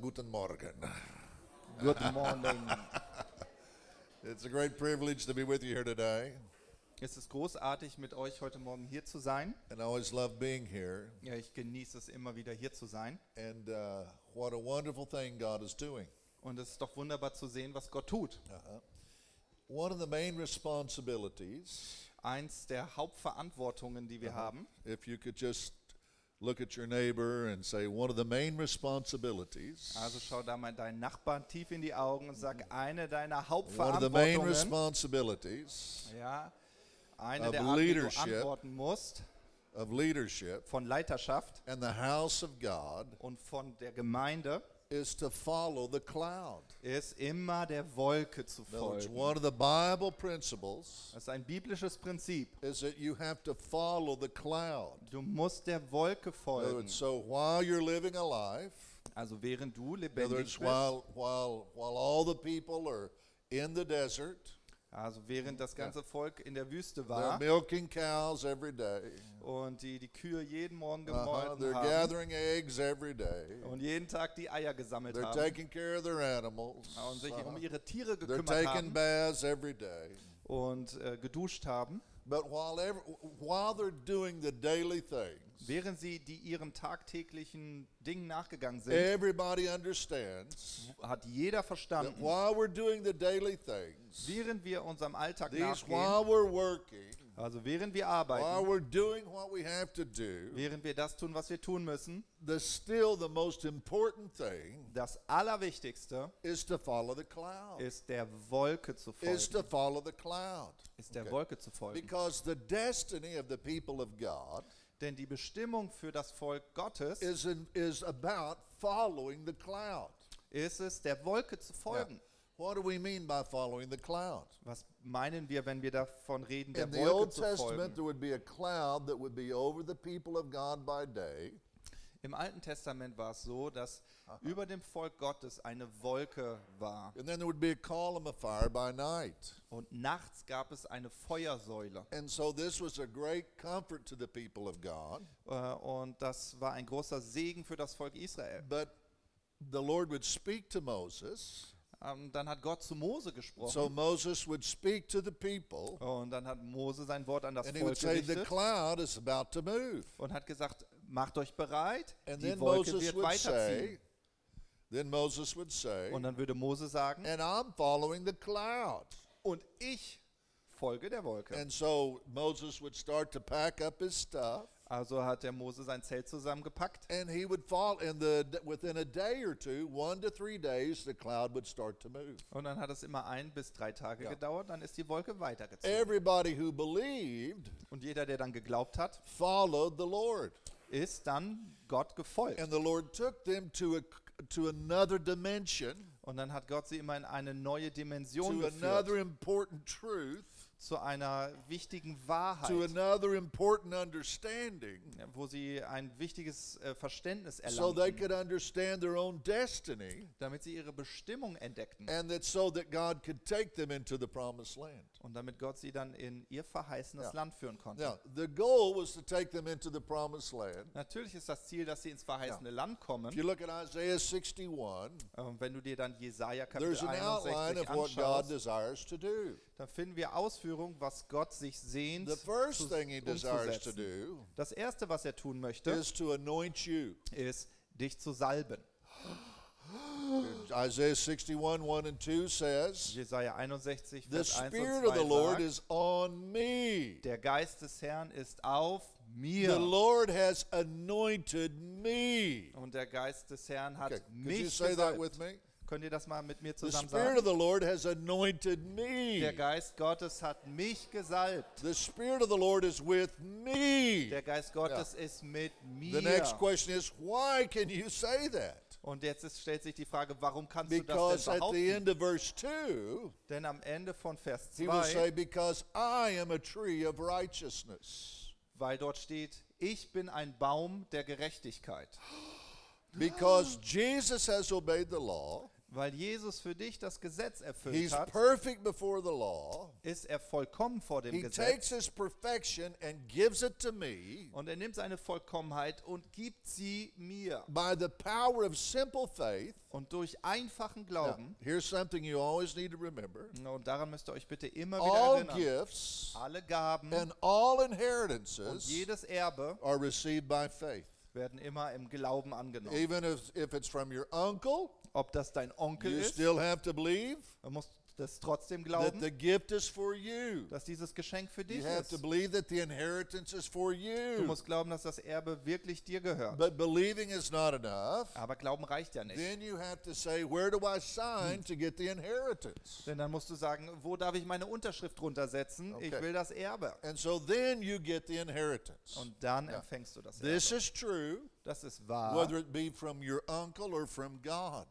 guten Morgen. Good morning. It's a great privilege to be with you here today, Es ist großartig, mit euch heute Morgen hier zu sein. and I always love being here. Ja, ich genieße es immer wieder hier zu sein. And uh, what a wonderful thing God is doing. Und es ist doch wunderbar zu sehen, was Gott tut. One of the main responsibilities, Eins der Hauptverantwortungen, die wir haben, if you could just look at your neighbor and say, one of the main responsibilities, also schau da mal deinen Nachbarn tief in die Augen und sag, eine deiner one of the main Hauptverantwortungen, responsibilities ja, eine der Arten, die du leadership. antworten musst, of leadership von Leiterschaft and the house of God und von der Gemeinde, is to follow the cloud. ist immer der Wolke zu In other words, folgen. one of the Bible principles Das ist ein biblisches Prinzip. is that you have to follow the cloud. Du musst der Wolke In other folgen. words, so while you're living a life, Also während du in other lebendig words, bist, while, while, while all the people are in the desert, also während das ganze Volk in der Wüste they're war milking cows every day, und die die Kühe jeden Morgen uh-huh, gemolken they're haben gathering eggs every day, und jeden Tag die Eier gesammelt they're haben taking care of their animals, und sich um uh-huh, ihre Tiere they're gekümmert taking haben baths every day. und äh, geduscht haben, But while, ever, while they're doing the daily things, während sie die ihren tagtäglichen Dingen nachgegangen sind, everybody understands hat jeder that verstanden, while we're doing the daily things, während wir unserem Alltag these nachgehen, while we're working, also während wir while arbeiten, we're doing what we have to do, während wir das tun, was wir tun müssen, the still the most important thing das Allerwichtigste is to follow the cloud. ist der Wolke zu Is folgen. to follow the cloud. Ist der Okay. Wolke zu folgen. Because the destiny of the people of God Denn die Bestimmung für das Volk Gottes is in, is about following the cloud. ist es, der Wolke zu folgen. what do we mean by following the cloud? Was meinen wir, wenn wir davon reden, der In the Wolke Old zu Testament, folgen? there would be a cloud that would be over the people of God by day, Im Alten Testament war es so, dass über dem Volk Gottes eine Wolke war. and then there would be a column of fire by night. Und nachts gab es eine Feuersäule. And so this was a great comfort to the people of God. Äh, Und das war ein großer Segen für das Volk Israel. But the Lord would speak to Moses. Ähm, Dann hat Gott zu Mose So gesprochen. Moses would speak to the people, Und dann hat Mose sein Wort an das and he would Volk say, The cloud is about to move. und hat gesagt, macht euch bereit, And die Wolke Moses wird weiterziehen. say, Then Moses would say, Und dann würde Mose sagen, And I'm following the cloud. und ich folge der Wolke. And so Moses would start to pack up his stuff. Also hat der Mose sein Zelt zusammengepackt And he would fall in the within a day or two, one to three days, the cloud would start to move. und dann hat es immer ein bis drei Tage Ja. gedauert, dann ist die Wolke weitergezogen. Everybody who believed Und jeder, der dann geglaubt hat, followed the Lord. Ist dann Gott gefolgt. And the Lord took them to a to another dimension, Und dann hat Gott sie immer in eine neue Dimension to geführt, another important truth, zu einer wichtigen to Wahrheit, another important understanding, wo sie ein wichtiges äh, Verständnis so they erlangten, could understand their own destiny, damit sie ihre Bestimmung entdeckten and that so that God could take them into the promised land. und damit Gott sie dann in ihr verheißenes Ja. Land führen konnte. Now, the goal was to take them into the promised land. Natürlich ist das Ziel, dass sie ins verheißene Land kommen. If you look at Isaiah 61, Ähm, wenn du dir dann Jesaja Kapitel there's an outline 61 of what God anschaust, desires to do. Dann finden wir Ausführungen, was Gott sich sehnt, The first zu- thing He desires to do Das erste, was er tun möchte, is to anoint you. ist, dich zu salben. Isaiah 61, 1 and 2 says, Jesaja 61, The Vers 1 Spirit und of the 2 Lord sagt, is on me. der Geist des Herrn ist auf The mir. Lord has anointed me. Und der Geist des Herrn hat Okay, could you mich say that gesalbt. with me? Könnt ihr das mal mit mir The zusammen Spirit sagen? of the Lord has anointed me. Der Geist Gottes hat mich gesalbt. The Spirit of the Lord is with me. Der Geist Gottes ist mit The next mir. question is, why can you say that? Und jetzt ist, stellt sich die Frage, warum kannst du das Because denn at the behaupten? end of verse 2, Denn am Ende von Vers he will say, 2, Because I am a tree of righteousness. weil dort steht, ich bin ein Baum der Gerechtigkeit. Because Jesus has obeyed the law, Weil Jesus für dich das Gesetz erfüllt He's hat, perfect before the law. ist er vollkommen vor dem He Gesetz. takes his perfection and gives it to me Und er nimmt seine Vollkommenheit und gibt sie mir. by the power of simple faith. Und durch einfachen Now, Glauben, here's something you always need to remember und daran müsst ihr euch bitte immer wieder all erinnern, gifts alle Gaben and all und inheritances jedes Erbe are received by faith. werden immer im Glauben angenommen. Even if, if it's from your uncle, Ob das dein Onkel you ist, still have to believe du musst das trotzdem that glauben, the gift is for you. dass dieses Geschenk für dich You have to ist. believe that the inheritance is for Du you. musst glauben, dass das Erbe wirklich dir gehört. But believing is not enough. Aber Glauben reicht ja nicht. Then you have to say, where do I sign to get the inheritance? Denn dann musst du sagen, wo darf ich meine Unterschrift drunter setzen? Ich Okay. will das Erbe. And so then you get the inheritance. Und dann empfängst du das This Erbe. is true, Das ist wahr. whether it be from your uncle or from God.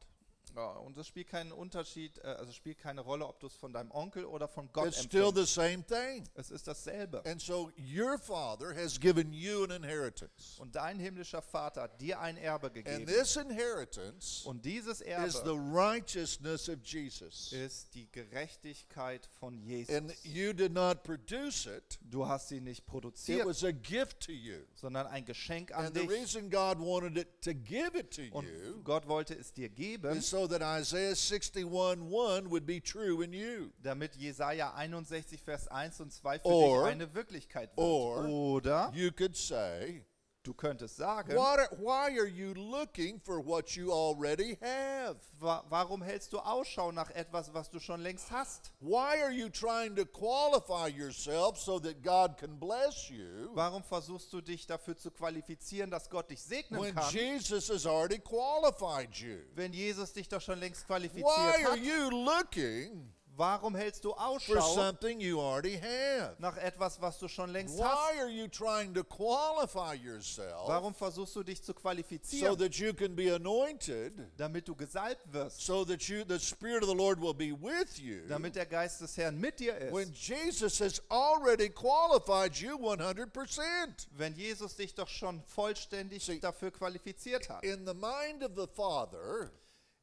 Ja, und es spielt keinen Unterschied, äh, also spielt keine Rolle, ob du es von deinem Onkel oder von Gott It's still the same thing. Es ist dasselbe. And so your father has given you an inheritance. Und dein himmlischer Vater hat dir ein Erbe And gegeben. this inheritance Und dieses is the Erbe righteousness of Jesus. ist die Gerechtigkeit von And Jesus. you did not produce it, Du hast sie nicht it produziert, was a gift to you. sondern ein Geschenk an And the dich. reason God wanted it to give it to Und you Gott wollte es dir geben, so that Isaiah 61 1 would be true in you. damit Jesaja 61, Vers 1 und 2 für Or- dich eine Wirklichkeit wird. or- Oder You could say, du könntest sagen, what are, Why are you looking for what you already have? wa warum hältst du Ausschau nach etwas, was du schon längst hast? Why are you trying to qualify yourself so that God can bless you Warum versuchst du dich dafür zu qualifizieren, dass Gott dich segnen when kann, Jesus has already qualified you? wenn Jesus dich doch schon längst qualifiziert Why are hat? you looking Warum hältst du for Ausschau something you already have? nach etwas, was du schon längst hast? Why are you trying to qualify yourself Warum versuchst du dich zu so qualifizieren, that you can be anointed, damit du gesalbt wirst, so that you the Spirit of the Lord will be with you? damit der Geist des Herrn mit dir When ist? Jesus has already qualified you 100%. Wenn Jesus dich doch schon vollständig See, dafür qualifiziert hat. In the mind of the Father,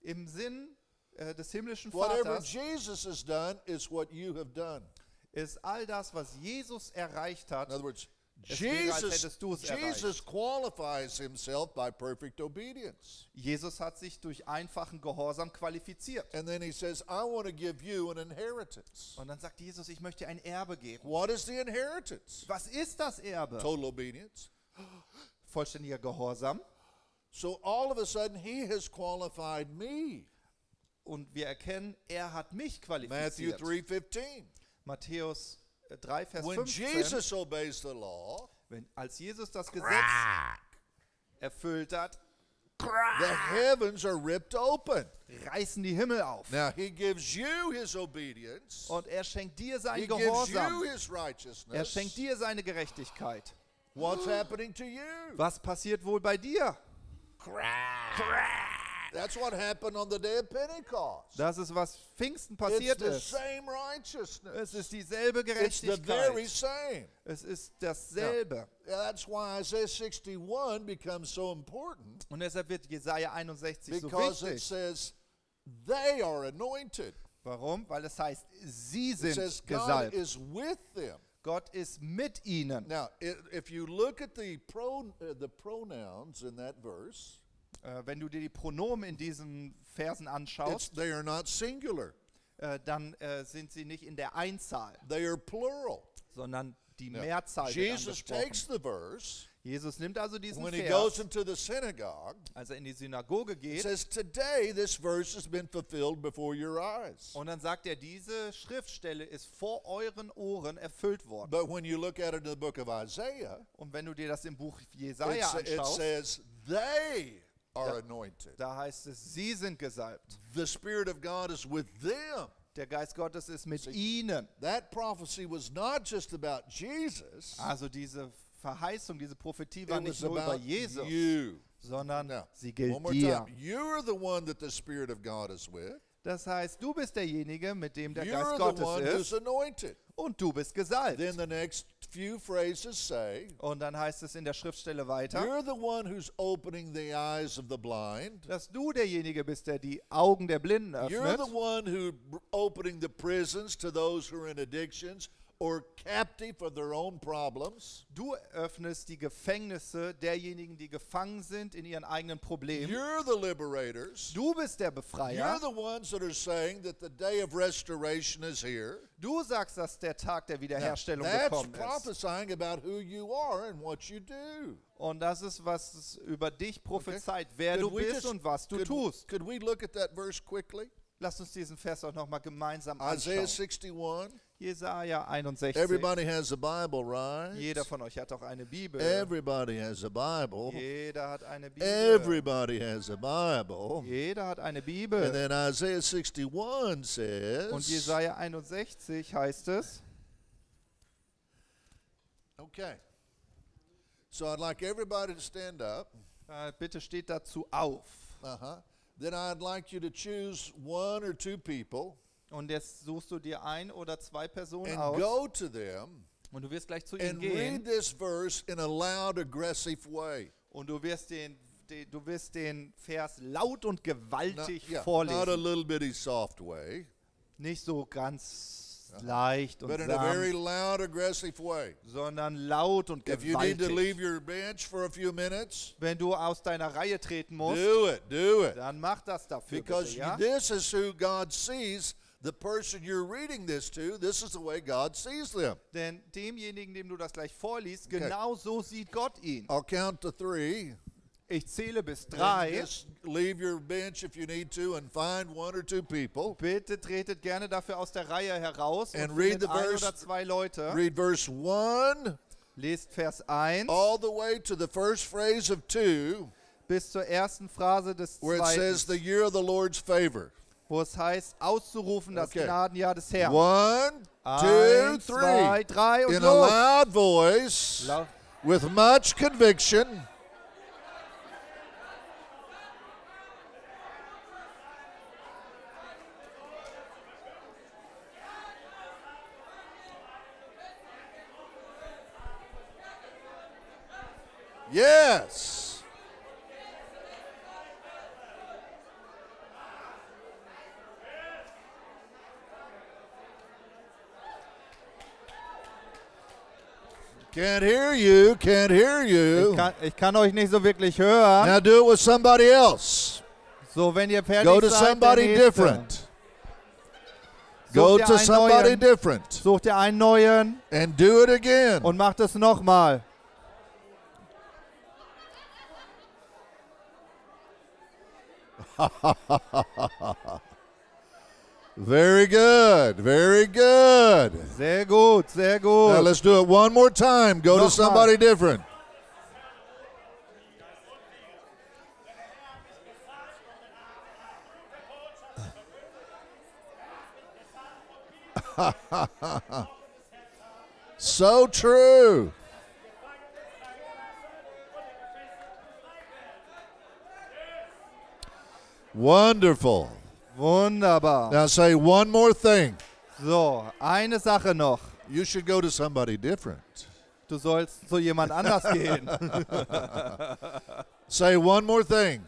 Im Sinn äh, des himmlischen whatever Vaters Jesus has done is what you have done. ist all das, was Jesus erreicht hat, In other words, Es wäre, als Jesus, hättest du es Jesus qualifies himself by perfect obedience. Jesus hat sich durch einfachen Gehorsam qualifiziert. And then he says, I want to give you an inheritance. Und dann sagt Jesus, ich möchte dir ein Erbe geben. What is the inheritance? Was ist das Erbe? Total obedience. Vollständiger Gehorsam. So all of a sudden, he has qualified me. Und wir erkennen, er hat mich Matthew qualifiziert. 3.15. Matthäus äh, 3, Vers When 15. Jesus obeys the law, Wenn, als Jesus das Gesetz erfüllt hat, the heavens are ripped open. reißen die Himmel auf. Now he gives you his obedience. Und er schenkt dir He sein gives Gehorsam. you his Er schenkt dir seine Gerechtigkeit. What's happening to you? Was passiert wohl bei dir? That's what happened on the day of Pentecost. Das ist, was Pfingsten It's passiert the ist. same righteousness. Es ist dieselbe It's the very Gerechtigkeit. same. Es ist dasselbe. Yeah, That's why Isaiah 61 becomes so important Und deshalb wird Jesaja 61 so because it wichtig. says they are anointed. Warum? Weil es heißt, sie It sind says God gesalbt. is with them. Gott ist mit ihnen. Now, i- if you look at the pro, uh, the pronouns in that verse, wenn du dir die Pronomen in diesen Versen it's, anschaust, they are not singular. äh, dann äh, sind sie nicht in der Einzahl, They are plural. sondern die Mehrzahl wird Jesus angesprochen. takes the verse Jesus nimmt also diesen when he goes Vers, into the synagogue. als er in die Synagoge geht, says, Today this verse has been fulfilled before your eyes. und dann sagt er, diese Schriftstelle ist vor euren Ohren erfüllt worden. But when you look at it in the book of Isaiah, Und wenn du dir das im Buch Jesaja sa- it anschaust, says, They are anointed. da heißt es, sie sind gesalbt. The Spirit of God is with them. Der Geist Gottes ist mit ihnen. That prophecy was not just about Jesus, Also diese Verheißung, diese Prophetie war nicht nur über Jesus, you. sondern Now, sie one gilt more dir. time. You're the one that the Spirit of God is with. Das heißt, du bist derjenige, mit dem der You're Geist the Gottes ist anointed. und du bist gesalbt. Then the next few phrases say, Und dann heißt es in der Schriftstelle weiter, You're the one who's opening the eyes of the blind. dass du derjenige bist, der die Augen der Blinden You're öffnet. the one who opening the prisons to those who are in addictions or captive of their own problems. Du öffnest die Gefängnisse derjenigen, die gefangen sind in ihren eigenen Problemen. You're the liberators. Du bist der You're Befreier. the ones that are saying that the day of restoration is here. Du sagst, dass der Tag der Now, Wiederherstellung that's gekommen ist. prophesying about who you are and what you do. Und das ist, was über dich prophezeit, wer du Could we bist just- und was du could, tust. Could we look at that verse quickly? Lass uns diesen Vers auch nochmal gemeinsam Isaiah anschauen. 61. Jesaja 61. Everybody has a Bible, right? Jeder von euch hat auch eine Bibel. Everybody has a Bible. Jeder hat eine Bibel. Everybody has a Bible. Jeder hat eine And Bibel. then Isaiah 61 says, Und Jesaja 61 heißt es, okay. So I'd like everybody to stand up. äh, bitte steht dazu auf. Uh-huh. Then I'd like you to choose one or two people Und jetzt suchst du dir ein oder zwei Personen and aus go to them und du wirst gleich zu ihnen and gehen read this verse in a loud, aggressive way. und du wirst den, den, du wirst den Vers laut und Not, gewaltig yeah, not a vorlesen. little bitty soft way, Nicht so ganz leicht und but in a very sanft, loud, aggressive way. sondern laut und If you need to leave gewaltig. your bench for a few minutes, Wenn du aus deiner Reihe treten musst, do it, do it. dann mach das dafür Because bitte, ja? this is who God sees the person you're reading this to. This is the way God sees them. Denn demjenigen, dem du das gleich vorliest, Okay. genau so sieht Gott ihn. I'll count to three. Ich zähle bis drei. Just leave your bench if you need to and find one or two people. Bitte tretet gerne dafür aus der Reihe heraus And und read the ein verse- oder zwei Leute. Read verse 1 Lest Vers 1 all the way to the first phrase of 2, bis zur ersten Phrase des where it says the year of the Lord's favor. Wo es heißt, auszurufen das Okay. Gnadenjahr des Herrn. One, two, Eins, three. zwei, drei und In a loud voice, with much conviction. Yes. Can't hear you, can't hear Ich you. kann, ich kann euch nicht so wirklich hören. Now do it with somebody else. So, wenn ihr fertig Go to seid, somebody different. Go to somebody neuen. different Sucht ihr einen neuen and do it again. und macht es nochmal. Very good, very good. Sehr gut, sehr Now let's do it one more time. Go to somebody different. so true. Wonderful. Wunderbar. Now say one more thing. So, eine Sache noch. You should go to somebody different. Du sollst zu jemand anders gehen. Say one more thing.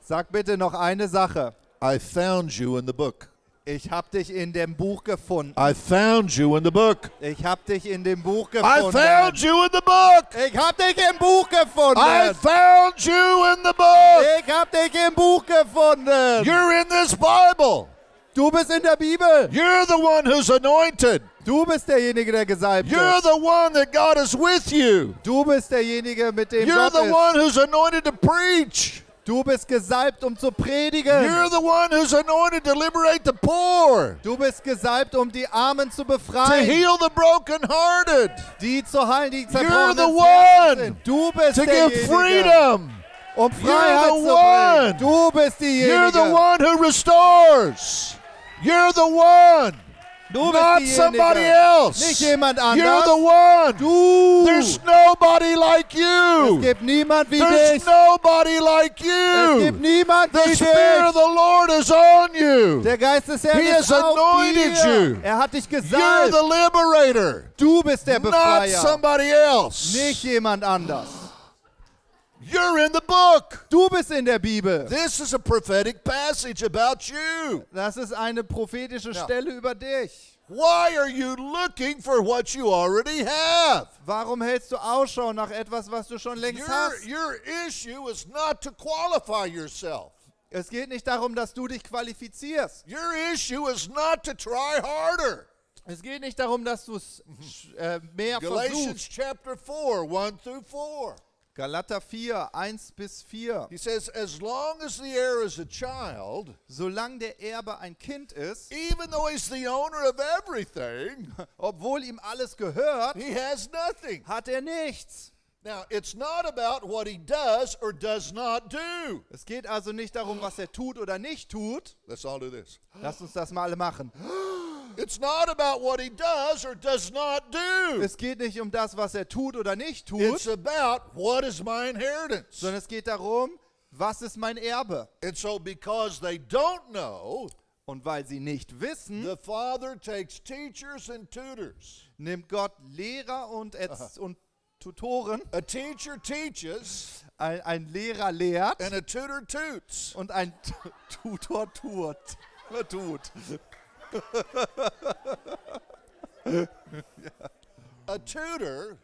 Sag bitte noch eine Sache. I found you in the book. Ich hab dich in dem Buch gefunden. I found you in the book. Ich hab dich in dem Buch I gefunden. found you in the book. Ich hab dich im Buch gefunden. I found you in the book. Ich hab dich im Buch gefunden. You're in this Bible. Du bist in der Bibel. You're the one who's anointed. Du bist derjenige, der gesalbt You're ist. the one that God is with you. Du bist derjenige, mit dem You're Gott the ist. one who's anointed to preach. Du bist gesalbt, um zu You're predigen. the one who's anointed to liberate the poor, Du bist gesalbt, um die Armen zu to befreien. heal the brokenhearted, Die zu heilen, die You're zerbrochen the one Du bist to give derjenige, freedom. um Freiheit the zu one. bringen. Du bist You're the diejenige. one who restores. You're the one, Du not somebody else. Nicht jemand You're the one. Du. There's nobody like Es you. gibt niemand wie There's dich. nobody like Es gibt you. niemand The wie Spirit of the Lord is on you. you. Der Geist des Herrn He ist has auf anointed dir. you. Er hat dich You're the liberator, Du bist der not somebody else. nicht jemand anders. You're in the book. Du bist in der Bibel. This is a prophetic passage about you. Das ist eine prophetische Ja. Stelle über dich. Why are you looking for what you already have? Warum hältst du Ausschau nach etwas, was du schon längst Your, hast? your issue is not to qualify yourself. Es geht nicht darum, dass du dich qualifizierst. Your issue is not to try harder. Es geht nicht darum, dass du es äh, mehr Galatians versuchst. chapter 4, 1 through 4. Galater 4, 1 bis 4. He says, As long as the heir is a child, Solange der Erbe ein Kind ist, even though he's the owner of everything, obwohl ihm alles gehört, he has nothing. hat er nichts. Now, it's not about what he does or does not do. Es geht also nicht darum, was er tut oder nicht tut. Let's all do this. Lass uns das mal alle machen. It's not about what he does or does not do. Es geht nicht um das, was er tut oder nicht It's tut, about what is my inheritance. sondern es geht darum, was ist mein Erbe? And so, because they don't know, Und weil sie nicht wissen, the father takes teachers and tutors. nimmt Gott Lehrer und, Erz und Tutoren. A teacher teaches Ein, ein Lehrer lehrt and a tutor toots. und ein T- Tutor tut. tut. A tutor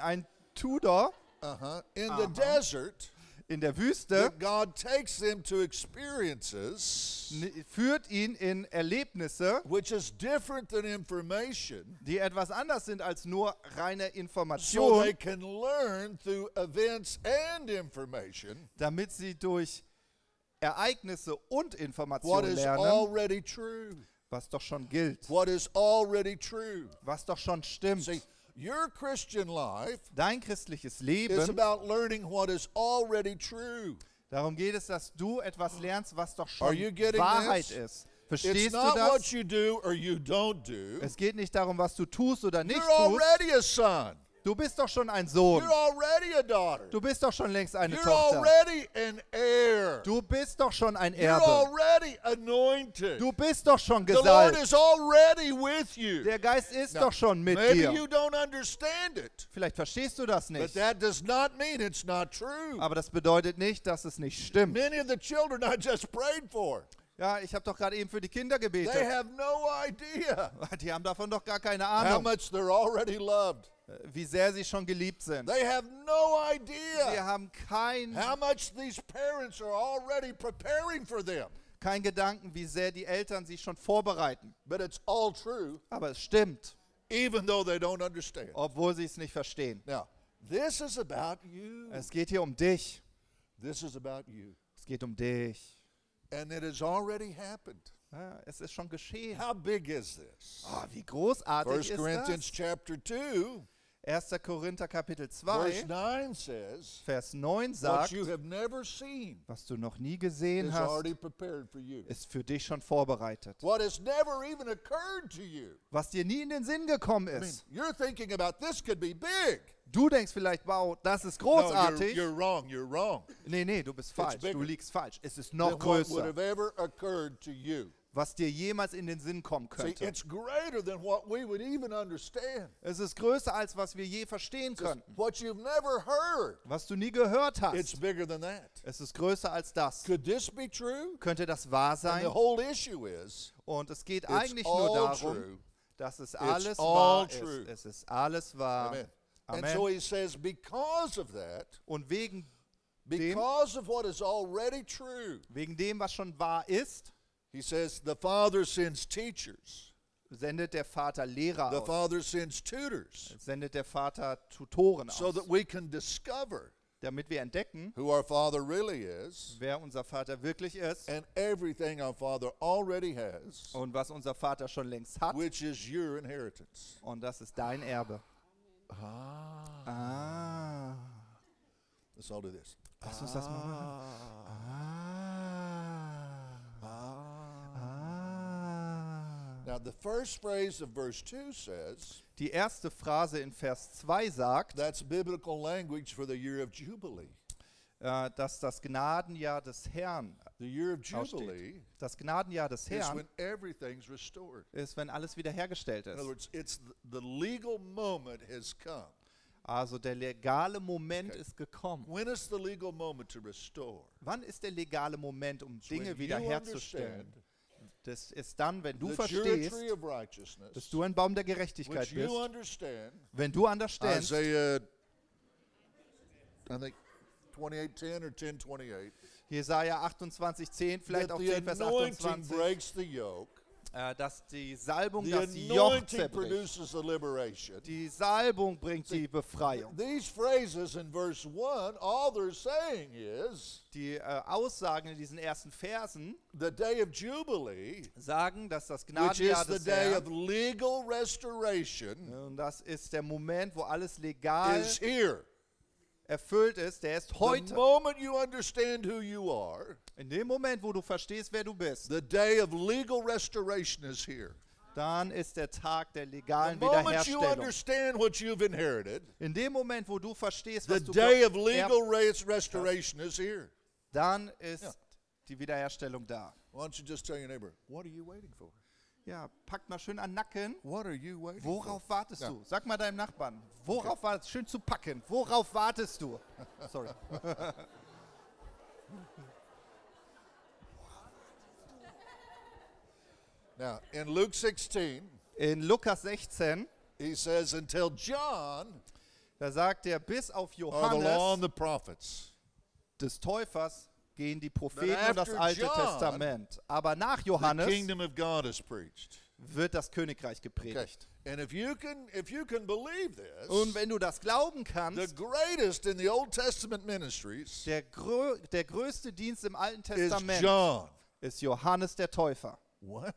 Ein Tutor uh-huh, in the desert in der Wüste that God takes them to experiences führt ihn in Erlebnisse, which is different than information die etwas anders sind als nur reine so Information, they can learn through events and information damit sie durch Ereignisse und what Informationen is lernen, already true. Was doch schon gilt, What is already true. was doch schon stimmt. See, your Christian life Dein christliches is Leben, about learning what is already true. darum geht es, dass du etwas lernst, was doch Are schon you getting Wahrheit this? ist. It's Verstehst du not what das? you do or you don't do. Es geht nicht darum, was du tust oder nicht You're tust. already a son. Du bist doch schon ein Sohn. You're already a daughter. Du bist doch schon längst eine You're Tochter. already an heir. Du bist doch schon ein You're Erbe. already anointed. Du bist doch schon The Lord gesalbt. is already with you. Der Geist ist Now, doch schon mit Maybe you dir. don't understand it, Vielleicht verstehst du das but nicht. that does not mean it's not true. Aber das bedeutet nicht, dass es nicht stimmt. Many of the children I just prayed for, Ja, ich habe doch gerade eben für die Kinder they gebetet. have no idea Die haben davon doch gar keine how Ahnung, much they're already loved. Wie sehr sie schon geliebt sind. They have no Wir idea haben kein, how much these parents are already preparing for them. kein Gedanken, wie sehr die Eltern sich schon vorbereiten. But it's all true, Aber es stimmt, even though they don't understand. obwohl sie es nicht verstehen. Now, this is about you. Es geht hier um dich. This is about you. Es geht um dich. And it has already happened. Ja, es ist schon geschehen. How big is this? Oh, wie großartig 1 ist Corinthians das? chapter 2, 1. Korinther Kapitel verse 2, 9 says, Vers 9 What sagt, you have never seen was du noch nie gesehen is hast, already prepared for you. ist für dich schon vorbereitet. What has never even occurred to you. Was dir nie in den Sinn gekommen I mean, ist. you're thinking about this could be big. Du denkst vielleicht, wow, das ist No, you're, großartig. you're wrong. You're wrong. Nee, nee, du bist falsch. Du liegst falsch. Es ist Than noch what would größer, have ever occurred to you. Was dir jemals in den Sinn kommen könnte. it's greater than what we would even understand. Es ist größer, als was wir je verstehen könnten. what you've never heard. Was du nie gehört hast. bigger than that. Es ist größer als das. Could this be true? Könnte das wahr sein? the whole issue is Und es geht eigentlich nur darum, dass es alles all wahr ist. Es ist alles wahr. Amen. And so Amen. he says, because of that, Und wegen, because of what is already true, wegen dem, was schon wahr ist, he says, the Father sends teachers, sendet der Vater Lehrer the aus. Father sends tutors, Sendet der Vater Tutoren so aus. that we can discover Damit wir entdecken, who our Father really is wer unser Vater wirklich ist and everything our Father already has, und was unser Vater schon längst hat. which is your inheritance. Und das ist dein Erbe. Ah. Ah. Let's all do this. Lass uns das mal machen. Ah. Ah. Ah. Ah. Now, the first phrase of verse 2 says Die erste Phrase in Vers 2 sagt, that's biblical language for the year of Jubilee. äh, dass das Gnadenjahr des Herrn The year of aussteht. Jubilee Das Gnadenjahr des is Herrn when everything's restored. ist, wenn alles wiederhergestellt In other ist. words, it's the, the legal moment has come. Also der legale Moment ist gekommen. When is the legal moment to restore? Wann ist der legale Moment, um when Dinge you wiederherzustellen? understand Das ist dann, wenn du verstehst, dass du ein Baum der Gerechtigkeit bist. Wenn du understandst, Isaiah, I think 28:10 or 10:28. Jesaja 28, 10, vielleicht auch the 10, Vers anointing 28, the äh, dass die Salbung The das Joch zerbricht. the. Die Salbung bringt die Befreiung. These phrases in verse 1, all they're saying is Die äh, Aussagen in diesen ersten Versen the day of Jubilee, sagen, dass das Gnadenjahr the des day of Herrn, legal restoration, und das ist der Moment, wo alles legal is here. erfüllt ist, der ist The heute. moment you understand who you are, In dem Moment, wo du verstehst, wer du bist, the day of legal restoration is here. dann ist der Tag der The legalen moment you Wiederherstellung. understand what you've inherited, In dem Moment, wo du verstehst, the was du day of legal res- restoration is here. dann ist Ja. die Wiederherstellung da. Why don't you just tell your neighbor, what are you waiting for? Ja, packt mal schön an den Nacken. What are you waiting for? Worauf wartest Ja. du? Sag mal deinem Nachbarn. Worauf wartest du? Schön zu packen. Worauf wartest du? Sorry. Now, in Luke 16, In Lukas 16, he says, until John da sagt er, bis auf are the law and Johannes the prophets. des Täufers gehen die Propheten und das Alte John, Testament. Aber nach The Johannes kingdom of God is preached. wird das Königreich Okay. gepredigt. And if you can if you can believe this, Und wenn du das glauben the kannst, greatest in the Old Testament ministries der, grö der größte Dienst im Alten Testament John. ist Johannes der Täufer. Wow.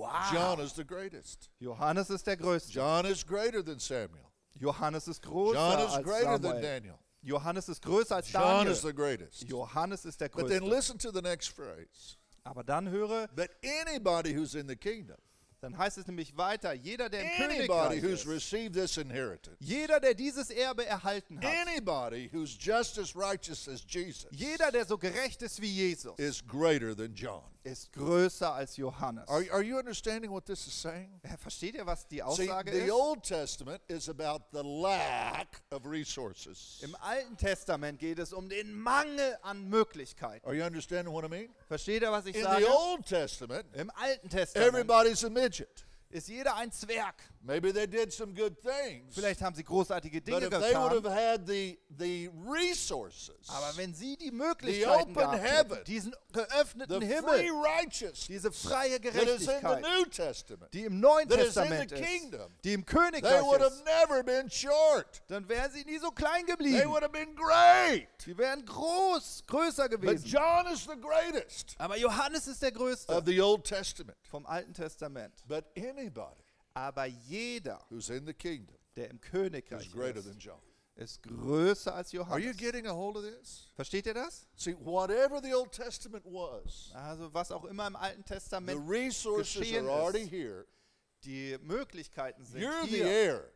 Wow. John is the greatest. Johannes ist der größte. John is greater than Samuel. Johannes ist größer John is als greater than Samuel. Daniel. Johannes ist größer als John Daniel. is the greatest. Johannes ist der But then größte. listen to the next phrase. Aber dann höre, But anybody who's in the kingdom, dann heißt es nämlich weiter, jeder, der im anybody Königreich who's ist, received this inheritance, jeder, der dieses Erbe erhalten hat, anybody who's just as righteous as Jesus jeder, der so gerecht ist wie Jesus, is greater than John. Ist größer als Johannes. Are, are you understanding what this is saying? Versteht ihr, was die See, Aussage the ist? Old Testament is about the lack of resources. Im Alten Testament geht es um den Mangel an Möglichkeiten. Are you understanding what I mean? Versteht ihr, was ich In sage? the Old Testament, Im Alten Testament everybody's a midget. Ist jeder ein Zwerg. Maybe they did some good things. Vielleicht haben sie großartige But Dinge if they would have getan. had the, the resources, Aber wenn sie die Möglichkeiten open gehabt hätten, heaven, diesen the geöffneten free Himmel, righteousness diese freie that is in the Gerechtigkeit, New Testament, die im Neuen that is in Testament the ist, kingdom, die im they Königreich would have ist, never been short. dann wären sie nie so klein They geblieben. would have been great. Sie wären groß, größer But gewesen. John is the greatest Aber Johannes ist der Größte of the Old Testament. vom Alten Testament. But anybody Aber jeder, who's in the kingdom der im is Königreich greater ist, than John. ist größer als Are you Johannes. getting a hold of this? Versteht ihr das? See, whatever the Old Testament was, Also was auch immer im Alten the Testament resources geschehen are already ist. here. die Möglichkeiten sind You're the hier. heir.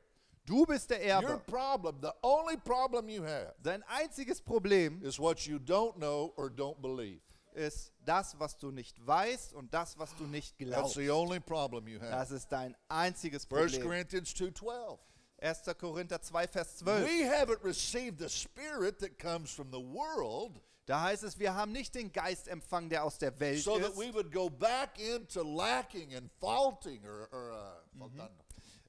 Du bist der Your Erbe. problem, the only problem you have, Dein einziges Problem is what you don't know or don't believe. Ist das, was du nicht weißt und das, was du nicht That's glaubst. the only problem you have. Das ist dein einziges 1 Problem. Corinthians 2:12. 1. Korinther 2, Vers 12. We haven't received the spirit that comes from the world Da heißt es, wir haben nicht den Geist empfangen, der aus der Welt so that ist, we would go back into lacking and faulting or, or uh, faltando.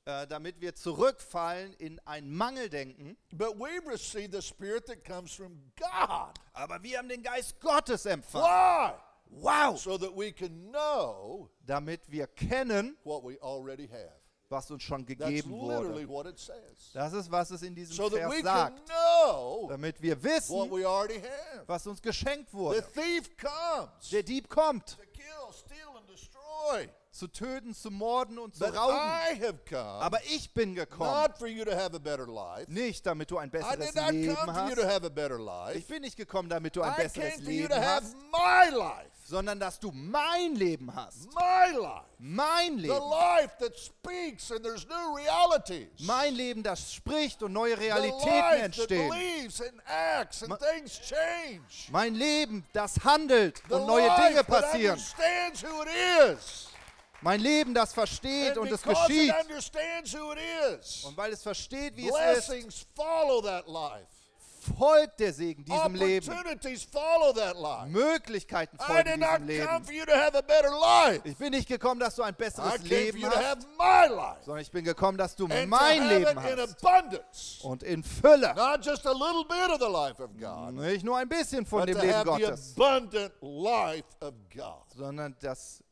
Äh, damit wir zurückfallen in ein Mangeldenken. But we've received the spirit that comes from God. Aber wir haben den Geist Gottes empfangen. Why? Wow! So that we can know Damit wir kennen, what we already have. Was uns schon gegeben wurde. Das ist, was es in diesem So Vers sagt. Damit wir wissen, was uns geschenkt The wurde. thief comes Der Dieb kommt, to kill, steal, and destroy. zu töten, zu morden und zu But rauben. Aber ich bin gekommen, not for you to have a better life. nicht damit du ein besseres Leben hast. have a better life. Ich bin nicht gekommen, damit du ein besseres Leben hast. Life. sondern dass du mein Leben hast. My life. Mein The Leben. life that speaks and there's new realities. Mein Leben, das spricht und neue the Realitäten life that entstehen. believes and acts and things change. Mein Leben, das handelt The und neue life Dinge that passieren. understands who it is. Mein Leben, das versteht und es geschieht. it understands who it is, Und weil es versteht, wie es ist, blessings follow that life. Folgt der Segen diesem Leben. Opportunities follow that life. Möglichkeiten folgen diesem Leben. Ich bin nicht gekommen, dass du ein besseres Leben hast, sondern ich bin gekommen, dass du And mein Leben hast. Und in Fülle. Not just a little bit of the life of God, Nicht nur ein bisschen von dem Leben Gottes, sondern das,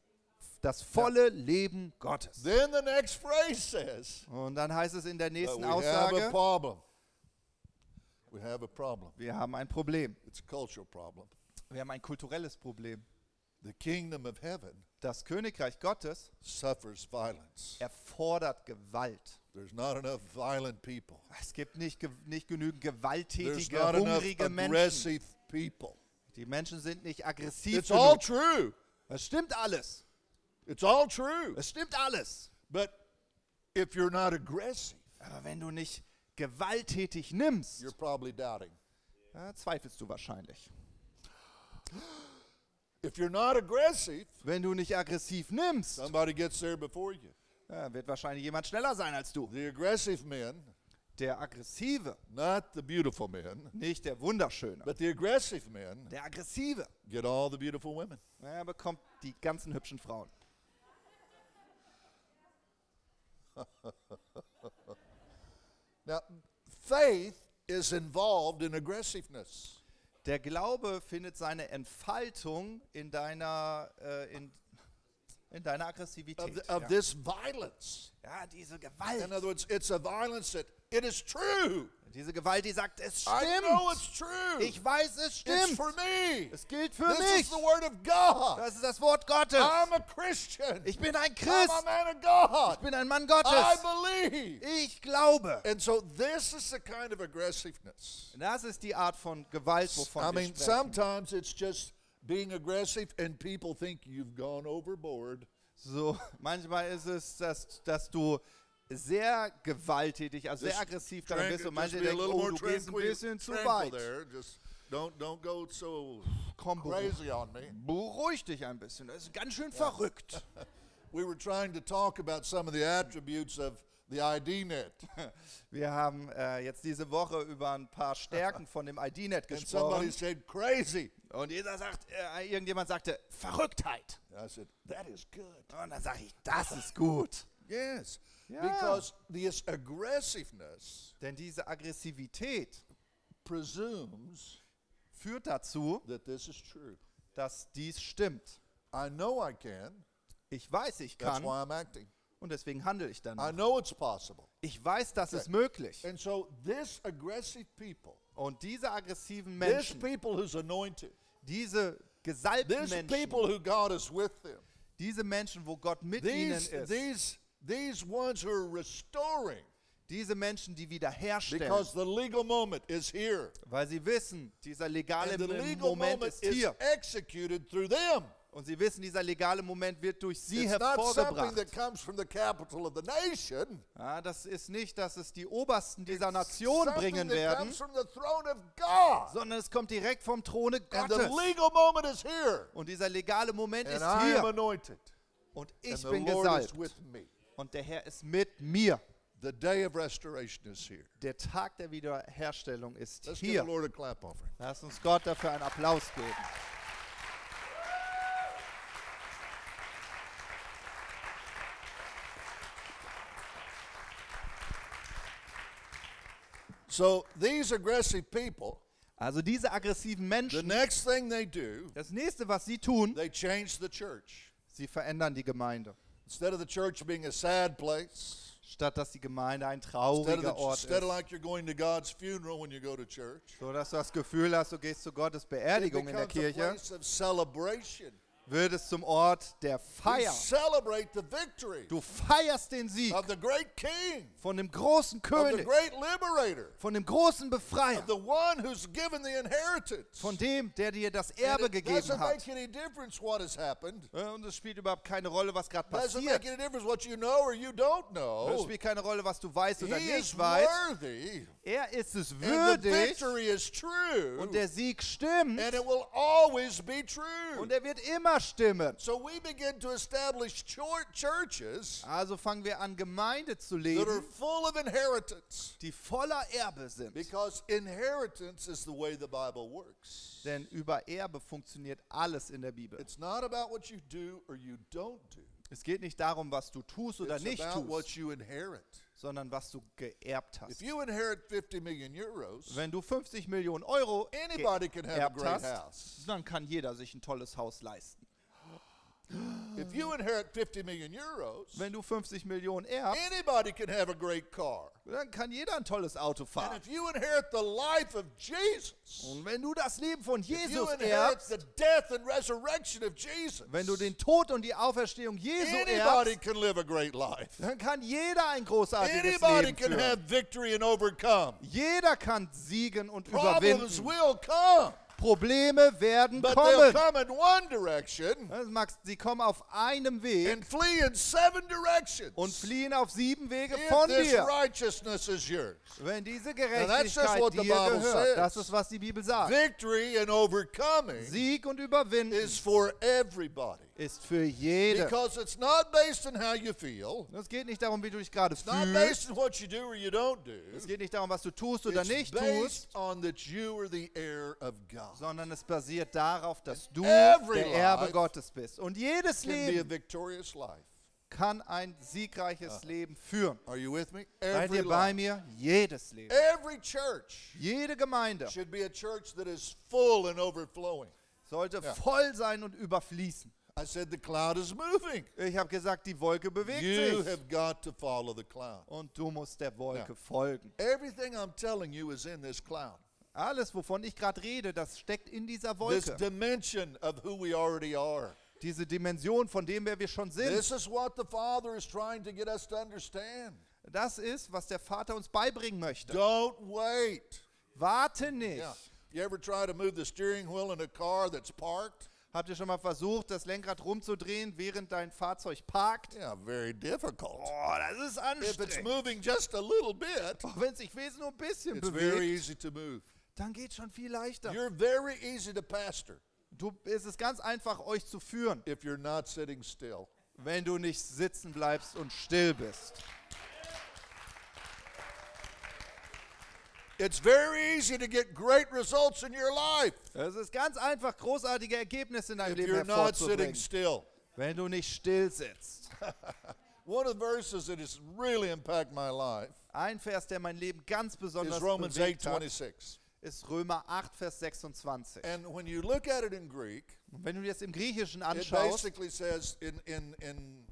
das volle Leben Gottes. Then the next phrase says, Und dann heißt es in der nächsten Aussage. We have a problem. wir haben ein Problem. It's a cultural problem. Wir haben ein kulturelles Problem. The kingdom of heaven Das Königreich Gottes suffers violence. erfordert Gewalt. There's not enough violent people. Es gibt nicht, nicht genügend There's gewalttätige, not enough hungrige Menschen. aggressive people. Die Menschen sind nicht aggressiv It's all true. Es stimmt alles. It's all true. Es stimmt alles. But if you're not aggressive, Aber wenn du nicht gewalttätig nimmst, you're probably doubting. ja, zweifelst du wahrscheinlich. If you're not aggressive, Wenn du nicht aggressiv nimmst, somebody gets there before you. ja, wird wahrscheinlich jemand schneller sein als du. The aggressive men, Der Aggressive, not the beautiful men, nicht der Wunderschöne. but the aggressive men Der Aggressive, get all the beautiful women. er bekommt die ganzen hübschen Frauen. Now, faith is involved in aggressiveness. Der Glaube findet seine Entfaltung in deiner, äh, in, in deiner Of, Aggressivität. th- of ja. this violence. ja, diese Gewalt. In other words, it's a violence that it is true. Diese Gewalt, die sagt, es I know stimmt. it's true. Ich weiß, es it's stimmt. for me. Es gilt für This is mich. the word of God. Das ist das Wort Gottes. I'm a Christian. Ich bin ein I'm Christ. a man of God. Ich bin ein Mann I Gottes. believe. Ich glaube. And so this is the kind of aggressiveness. Das ist die Art von Gewalt, I wovon wir mean, sprechen. sometimes it's just being aggressive and people think you've gone overboard. So, manchmal ist es, dass, dass du sehr gewalttätig, also sehr aggressiv darin bist und manche denken, oh, du gehst ein bisschen zu weit. don't don't go so Komm, crazy on me. beruhig dich ein bisschen. Das ist ganz schön verrückt. We were trying to talk about some of the attributes of the ID net. Wir haben äh, jetzt diese Woche über ein paar Stärken von dem ID-Net And somebody gesprochen. said crazy. Und jeder sagt, äh, irgendjemand sagte, Verrücktheit. I said, that is good. Und dann sage ich, das ist gut. Yes. Yeah. Because this aggressiveness Denn diese Aggressivität presumes führt dazu, that this is true. dass dies stimmt. I know I can. Ich weiß, ich That's kann why I'm acting. und deswegen handle ich I dann. know it's possible. Ich weiß, das ist möglich. And so this aggressive people, Und diese aggressiven this Menschen, people who's anointed, diese gesalbten this Menschen, people who God is with them, diese Menschen, wo Gott mit ihnen these, ist, these, these ones who are restoring diese Menschen, die wiederherstellen, because the legal moment is here. weil sie wissen, dieser legale And the legal Moment moment ist is hier. executed through them. Und sie wissen, dieser legale Moment wird durch sie It's not something hervorgebracht. that comes from the capital of the nation. Ja, das ist nicht, dass es die Obersten dieser Nation Something bringen that werden, comes from the throne of God. sondern es kommt direkt vom Throne And the Gottes. legal moment is here. Und dieser legale Moment And ist hier. anointed. Und And ich the bin gesalbt. Und der Herr ist mit mir. The day of restoration is here. Der Tag der Wiederherstellung ist Let's give hier. the Lord a clap offering. Lass uns Gott dafür einen Applaus geben. So these aggressive people, Also diese aggressiven the Menschen, next thing they do, das nächste, was sie tun, they change the church. sie verändern die Gemeinde. Instead of the church being a sad place, Statt dass die Gemeinde ein trauriger Ort ist, so dass du das Gefühl hast, du gehst zu Gottes Beerdigung in der Kirche. Wird es zum Ort der Feier. celebrate the victory Du feierst den Sieg of the great King, von dem großen of the König, von dem großen Befreier, of the one who's given the inheritance. von dem, der dir das Erbe it gegeben hat. make any difference what has happened. Äh, Und es spielt überhaupt keine Rolle, was gerade passiert. Es spielt keine Rolle, was du weißt oder nicht weißt. Er ist es and the würdig und der Sieg stimmt und er wird immer stimmen. So we begin to establish chur- churches Also fangen wir an, Gemeinde zu that are leben, full of inheritance. die voller Erbe sind. Because inheritance is the way the Bible works. Denn über Erbe funktioniert alles in der Bibel. It's not about what you do or you don't do. Es geht nicht darum, was du tust oder It's nicht tust, sondern was du geerbt If hast. you inherit 50 million euros, Wenn du 50 Millionen Euro anybody can have a geerbt great hast, house. dann kann jeder sich ein tolles Haus leisten. If you inherit 50 million euros, Wenn du 50 Millionen erbst, anybody can have a great car. dann kann jeder ein tolles Auto And fahren. if you inherit the life of Jesus, Und wenn du das Leben von if you Jesus inherit erbst, the death and resurrection of Jesus, wenn du den Tod und die Auferstehung Jesu anybody erbst, can live a great life. dann kann jeder ein großartiges Anybody Leben can führen. have victory and overcome. Jeder kann siegen und Problems überwinden. will come, Probleme werden but they'll kommen. come in one direction Das magst- Sie kommen auf einem Weg and flee in seven directions. und fliehen auf sieben Wege if von this dir. righteousness is yours. Wenn diese Gerechtigkeit dir gehört, says. das ist, was die Bibel sagt. Victory and overcoming Sieg und Überwinden is for everybody. Ist für jede. Because it's not based on how you feel. Es geht nicht darum, wie du dich gerade It's not fühlst. based on what you do or you don't do. Es geht nicht darum, was du tust oder It's nicht based tust, on that you are the heir of God. sondern es basiert darauf, dass du Every der Erbe Gottes bist. Und jedes Can be a Leben victorious life. kann ein siegreiches Leben führen. Are you with me? Seid Every ihr bei mir? Jedes Leben. Every church Jede Gemeinde should be a church that is full and overflowing. sollte Ja. voll sein und überfließen. I said the cloud is moving. Ich habe gesagt, die Wolke bewegt You sich. have got to follow the cloud. Und du musst der Wolke Ja. folgen. Everything I'm telling you is in this cloud. Alles, wovon ich gerade rede, das steckt in dieser This Wolke. dimension of who we already are. Diese Dimension, von dem wer wir schon sind. This is what the Father is trying to get us to understand. Das ist, was der Vater uns beibringen möchte. Don't wait. Warte nicht. Yeah. You ever try to move the steering wheel in a car that's parked? Habt ihr schon mal versucht, das Lenkrad rumzudrehen, während dein Fahrzeug parkt? Yeah, very difficult. Oh, das ist If it's anstrengend. moving just a little bit, Wenn es sich wesentlich nur ein bisschen it's very bewegt, easy to move. dann geht schon viel leichter. You're very easy to pastor Du, es ist ganz einfach, euch zu führen, if you're not sitting still. wenn du nicht sitzen bleibst und still bist. It's very easy to get great results in your life Es ist ganz einfach, großartige Ergebnisse in deinem if Leben you're not sitting still. wenn du nicht still sitzt. One of the verses that has really impacted my life Ein Vers, der mein Leben ganz besonders is Romans bewegt hat, 8:26. ist Römer 8, Vers 26. And when you look at it in Greek, Und wenn du dir das im Griechischen it anschaust, basically says in in in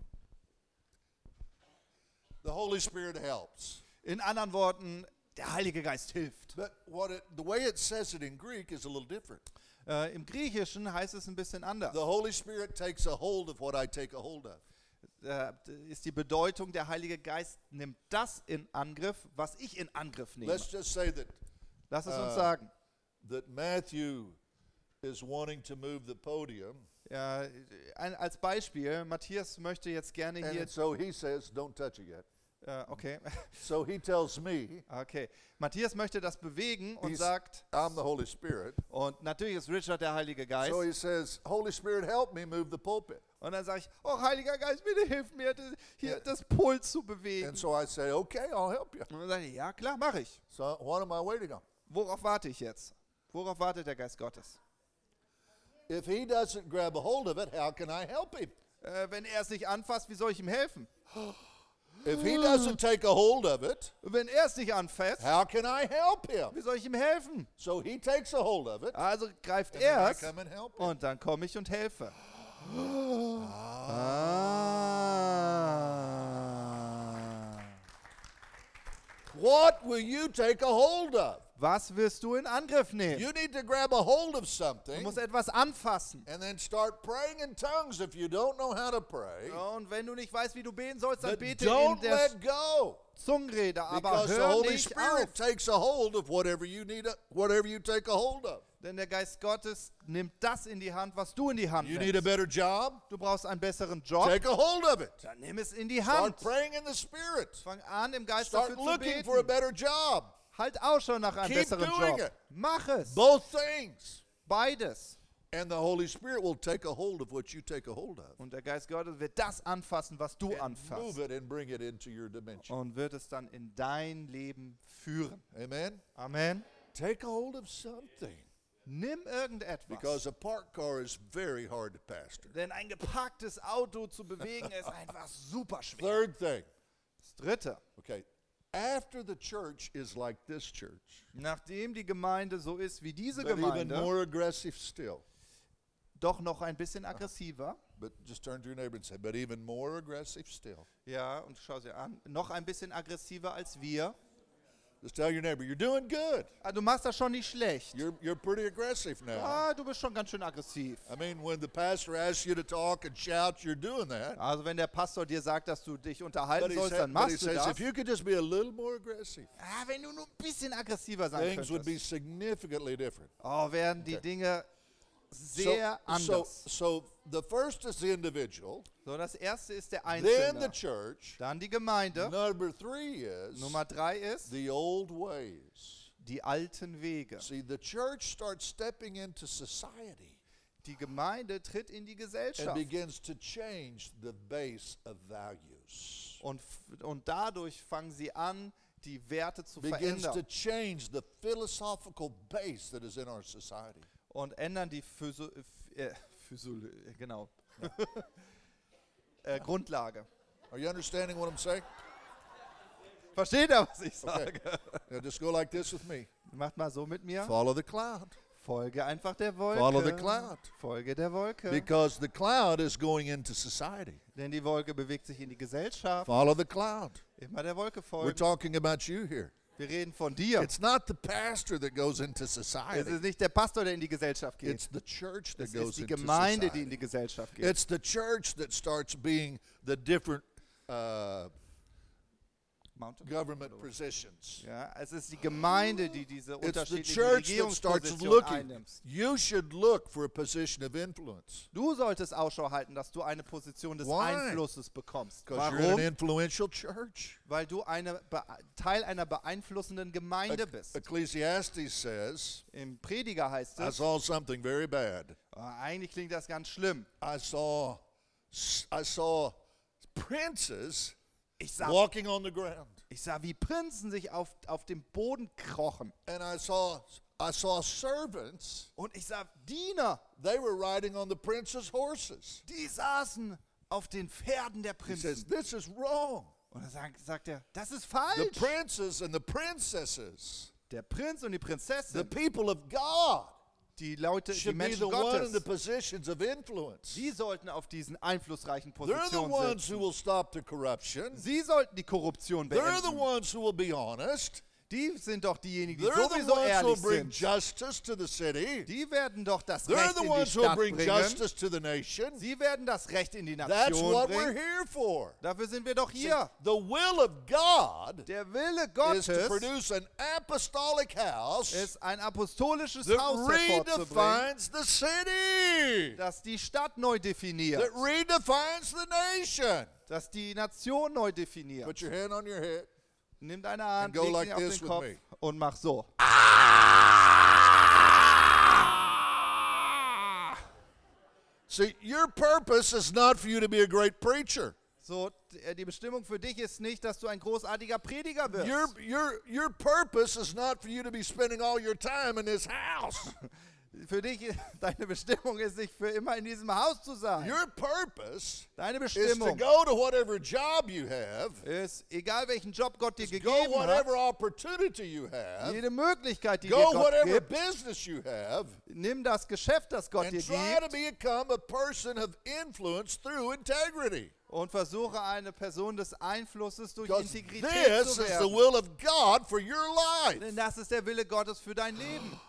the Holy Spirit helps. in anderen Worten, der Heilige Geist hilft. But what it, the way it says it in Greek is a little different. Äh, Im Griechischen heißt es ein bisschen anders. The Holy Spirit takes a hold of what I take a hold of. Äh, ist die Bedeutung, der Heilige Geist nimmt das in Angriff, was ich in Angriff nehme. Let's just say that Lass es uns äh, sagen. that Matthew is wanting to move the podium, Ja, ein, als Beispiel, Matthias möchte jetzt gerne and hier. so he says, "Don't touch it yet." Äh, okay. So he tells me, okay. Matthias möchte das bewegen und sagt, "I'm the Holy Spirit." und natürlich ist Richard der Heilige Geist. So he says, "Holy Spirit, help me move the pulpit." Und dann sage ich, oh Heiliger Geist, bitte hilf mir, das- hier Ja. das Pult zu bewegen. And so I say, "Okay, I'll help you." Und dann sage ich, ja klar, mache ich. So what am I waiting on? Worauf warte ich jetzt? Worauf wartet der Geist Gottes? If he doesn't grab a hold of it, how can I help him? Äh, wenn er es nicht anfasst, wie soll ich ihm helfen? If he doesn't take a hold of it, Wenn er es nicht anfasst, how can I help him? wie soll ich ihm helfen? So he takes a hold of it, Also greift and then I er es come and help him. und dann komme ich und helfe. Ah. What will you take a hold of? Was wirst du in Angriff nehmen? You need to grab a hold of Du something musst etwas anfassen. and then start praying in tongues if you don't know how to pray. Und wenn du nicht weißt, wie du beten sollst, dann But bete in don't der let go. Zungenrede, aber Because the hör Holy nicht Spirit auf. takes a hold of whatever you need, whatever you take a hold of. Denn der Geist Gottes nimmt das in die Hand, was du in die Hand You need a nimmst. better job? Du brauchst einen besseren Job, Take a hold of it. dann nimm es in die Start Hand. praying in the Spirit. Fang an, im Geist Start dafür zu looking for a beten. better job. Halt Ausschau nach einem Keep besseren doing Job. it. Mach es. Both things. Beides. And the Holy Spirit will take a hold of what you take a hold of. Und der Geist Gottes wird das anfassen, was du And anfasst. move it and bring it into your dimension. Und wird es dann in dein Leben führen. Amen. Amen. Take a hold of something. Nimm irgendetwas. Because a parked car is very hard to pastor. Denn ein geparktes Auto zu bewegen ist einfach super schwer. Third thing. Das dritte. Okay. After the church is like this church, Nachdem die Gemeinde so ist wie diese but even Gemeinde, more aggressive still. doch noch ein bisschen aggressiver. But just turn to your neighbor and say, but even more aggressive still. Ja, und schau sie an. Noch ein bisschen aggressiver als wir. Just tell your neighbor, you're doing good. Ah, du machst das schon nicht schlecht. You're, you're pretty aggressive now. Ah, du bist schon ganz schön aggressiv. I mean, when the pastor asks you to talk and shout, you're doing that. Also wenn der Pastor dir sagt, dass du dich unterhalten sollst, dann machst du says, das. if you could just be a little more aggressive, Ah, wenn du nur ein bisschen aggressiver sein things would be könntest. significantly different. Oh, werden die Okay. Dinge So, sehr so, anders. so the first is the individual, So, das erste ist der then the Einzelne. church. Dann die Gemeinde. Number three is Nummer drei ist the old ways. die alten Wege. See, the church starts stepping into society Die Gemeinde tritt in die and Gesellschaft. begins to change the base of values. Und, und dadurch fangen sie an, die Werte zu Begins to verändern. change the philosophical base that is in our society. Und ändern die Physo f- äh, Physio äh, genau. äh, Grundlage. Are you understanding what I'm saying? Versteht ihr, was ich Okay. sage? Now just go like this with me. Macht mal so mit mir. Follow the cloud. Folge einfach der Wolke. Follow the cloud. Folge der Wolke. Because the cloud is going into society. Denn die Wolke bewegt sich in die Gesellschaft. Follow the cloud. Immer der Wolke We're folgen. talking about you here. Wir reden von dir. It's not the pastor that goes into Es society. ist nicht der Pastor, der in die Gesellschaft geht. It's the church that Es goes ist die into Gemeinde, die in die Gesellschaft geht. It's the church that starts being the different uh, Mountain? government positions. Ja, es ist die Gemeinde, die diese It's the unterschiedlichen church that starts Regierungspositionen looking. einnimmt. You should look for a position of influence Du solltest Ausschau halten, dass du eine Position des Why? Einflusses bekommst. because you're in an Warum? influential church. Weil du eine Be Teil einer beeinflussenden Gemeinde bist. Ecclesiastes says, Im Prediger heißt I es, saw something very bad. ah, eigentlich klingt das ganz schlimm. I saw, I saw princes Ich sah, walking on the ground, ich sah wie Prinzen sich auf, auf dem Boden krochen. and I saw, I saw servants. Und ich sah Diener, They were riding on the prince's horses. die saßen auf den Pferden der He says, Prinzen. "This is wrong." Und dann sagt, sagt er, das ist The falsch. princes and the princesses, Der Prinz und die the Prinzessin, people of God, die Leute, die should be the Menschen one in the Gottes, positions of influence. sie sollten auf diesen einflussreichen They're the Positionen ones who sitzen. will stop the corruption. Sie sollten die Korruption They're the beenden. ones who will be honest. Die sind doch diejenigen, die They're the sowieso ehrlich bring sind. justice to the city. Die werden doch das They're Recht the in die Stadt bring bringen. justice to the nation. Sie werden das Recht in die That's Nation bringen. here for. Dafür sind wir doch See, hier. the will of God Der Wille is to Gottes produce an apostolic house ist ein apostolisches that Haus hervorzubringen, redefines the city, das die Stadt neu definiert, that redefines the nation. das die Nation neu definiert. Put your hand on your head. Nimm deine Hand, leg like auf den Kopf und mach so. See, your purpose is not for you to be a great preacher. So, äh, die Bestimmung für dich ist nicht, dass du ein großartiger Prediger wirst. Your, your, your purpose is not for you to be spending all your time in this house. Für dich, deine Bestimmung ist nicht für immer in diesem Haus zu sein. Your purpose Deine is to Bestimmung go to whatever job you have, ist, egal welchen Job Gott dir go gegeben whatever hat, opportunity you have, jede Möglichkeit, die dir go Gott whatever gibt, business you have, nimm das Geschäft, das Gott and dir try to gibt become a person of influence through integrity. und versuche eine Person des Einflusses durch Integrität this zu is the werden. will of God for your life. Denn das ist der Wille Gottes für dein Leben.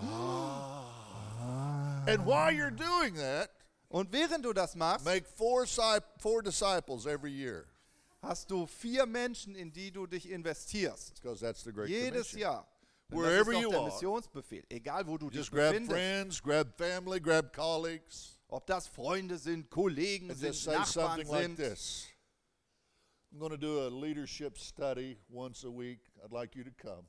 Ah. And while you're doing that, Und während du das machst, make four, four disciples every year. hast du vier Menschen, in die du dich investierst. Because that's the Great Jedes Commission. Jahr. Wherever you are. Missionsbefehl. Egal, wo du dich Just grab befindest. friends, grab family, grab colleagues, Ob das Freunde sind, Kollegen and sind, just say Nachbarn something like sind. this. I'm going to do a leadership study once a week. I'd like you to come.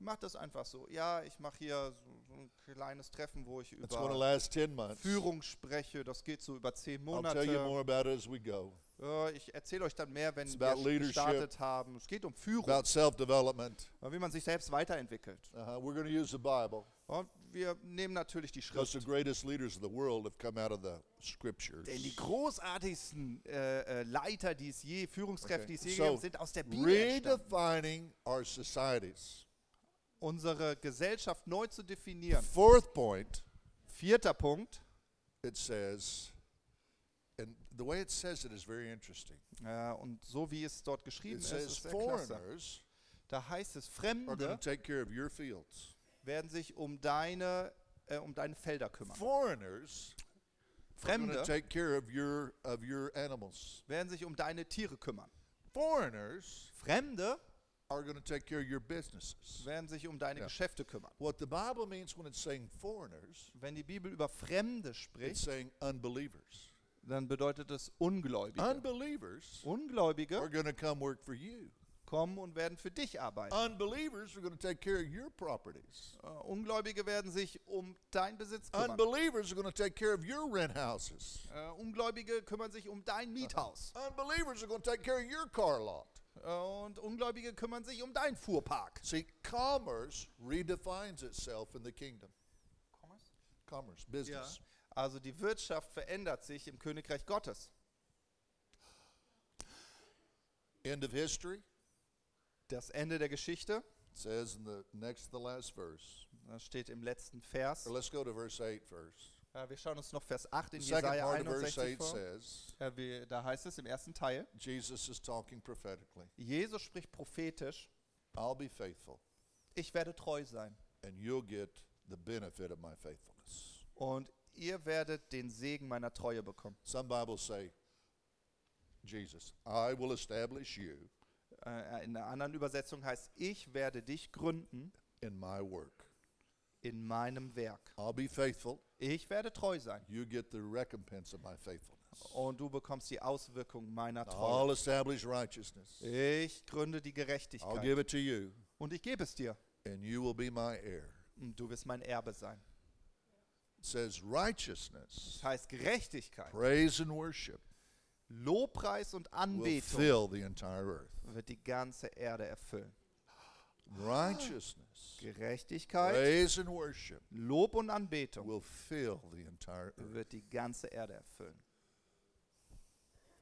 Ich mach das einfach so. Ja, ich mache hier so, so ein kleines Treffen, wo ich über last 10 months. Führung spreche. Das geht so über zehn I'll tell you Monate. more about it as we go. Ja, ich erzähle euch dann mehr, wenn It's wir gestartet haben. Es geht um Führung, development. wie man sich selbst weiterentwickelt. Uh-huh. We're going to use the Bible Und wir nehmen natürlich die Schrift. Denn die großartigsten äh, äh, Leiter, die es je, Führungskräfte, Okay. die es je So, gegeben sind aus der Bibel entstanden. Redefining our societies. Unsere Gesellschaft neu zu definieren. Fourth point, Vierter Punkt. it says, and the way it says it is very interesting. Äh, und so wie es dort geschrieben It ist, says ist sehr klasse. foreigners Da heißt es, Fremde take care of your fields. werden sich um deine, äh, um deine Felder kümmern. Foreigners Fremde take care of your of your animals. werden sich um deine Tiere kümmern. Foreigners Fremde are going to take care of your businesses. werden sich um deine Ja. Geschäfte kümmern. What the Bible means when it's saying foreigners, Wenn die Bibel über Fremde it's spricht, saying unbelievers. dann bedeutet es Ungläubige. Unbelievers are Ungläubige going to come work for you. kommen und werden für dich arbeiten. Unbelievers are going to take care of your properties. Äh, Ungläubige werden sich um dein Besitz kümmern. Unbelievers are going to take care of your rent houses. Äh, Ungläubige kümmern sich um dein Miethaus. Unbelievers are going to take care of your car lot. Und Ungläubige kümmern sich um deinen Fuhrpark. See, commerce redefines itself in the kingdom. Commerce, business. Also die Wirtschaft verändert sich im Königreich Gottes. End of history Das Ende der Geschichte, says in the next to the last verse. das steht im letzten Vers. Or let's go to verse 8 first. Äh, wir schauen uns noch Vers 8 in Jesaja part of verse 61 8 vor. says, Äh, Da heißt es im ersten Teil, Jesus is talking prophetically. Jesus spricht prophetisch, I'll be faithful, ich werde treu sein and you'll get the benefit of my faithfulness. und ihr werdet den Segen meiner Treue bekommen. Some Bibles say, Jesus, I will establish you Äh, In einer anderen Übersetzung heißt, ich werde dich gründen in my work. In meinem Werk. I'll be faithful. Ich werde treu sein You get the recompense of my faithfulness. und du bekommst die Auswirkung meiner Treue. I'll establish righteousness. Ich gründe die I'll Gerechtigkeit give it to you, und ich gebe es dir and you will be my heir. und du wirst mein Erbe sein. It says righteousness, Das heißt Gerechtigkeit, praise and worship Lobpreis und will Anbetung fill the entire earth. wird die ganze Erde erfüllen. Righteousness, Gerechtigkeit, praise and worship Lob und Anbetung will fill the entire earth. wird die ganze Erde erfüllen.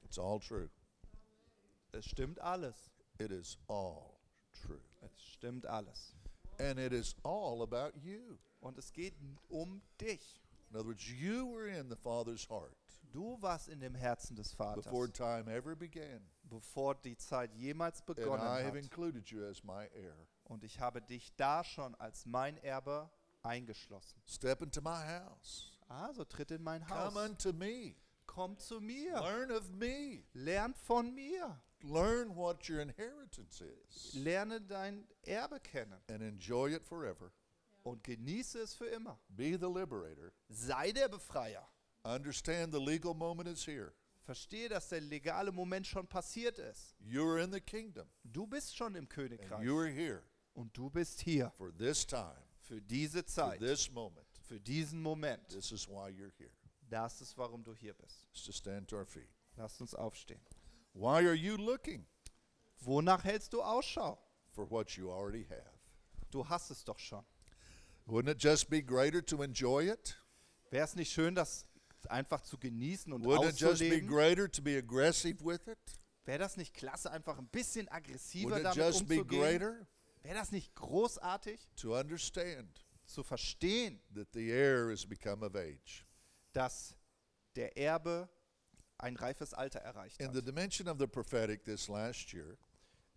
It's all true. Es stimmt alles. It is all true. Es stimmt alles. And it is all about you. Und es geht um dich. In other words, you were in the Father's heart Du warst in dem Herzen des Vaters, before time ever began. bevor die Zeit jemals And begonnen I have hat. included you as my heir. Und ich habe dich da schon als mein Erbe eingeschlossen. Step into my house. Also tritt in mein Come Haus. unto me. Komm zu mir. Learn of me. Lernt von mir. Learn what your inheritance is. Lerne dein Erbe kennen And enjoy it forever. und genieße es für immer. Be the liberator. Sei der Befreier. Understand the legal moment is here. Verstehe, dass der legale Moment schon passiert ist. You are in the kingdom. Du bist schon im And Königreich. you are here Und du bist hier for this time, für diese for Zeit, this moment. für diesen Moment. This is why you're here. Das ist, warum du hier bist. Just stand to our feet. Lass uns aufstehen. Why are you looking Wonach hältst du Ausschau? for what you already have? Du hast es doch schon. Wouldn't it just be greater to enjoy it? Wäre es nicht schön, das einfach zu genießen und Wouldn't it just be auszuleben? greater to be aggressive with it? Wäre das nicht klasse, einfach ein bisschen aggressiver Wouldn't it damit just be umzugehen? greater Wäre das nicht großartig to understand zu verstehen, that the heir has become of age? dass der Erbe ein reifes Alter erreicht In hat? the dimension of the prophetic this last year,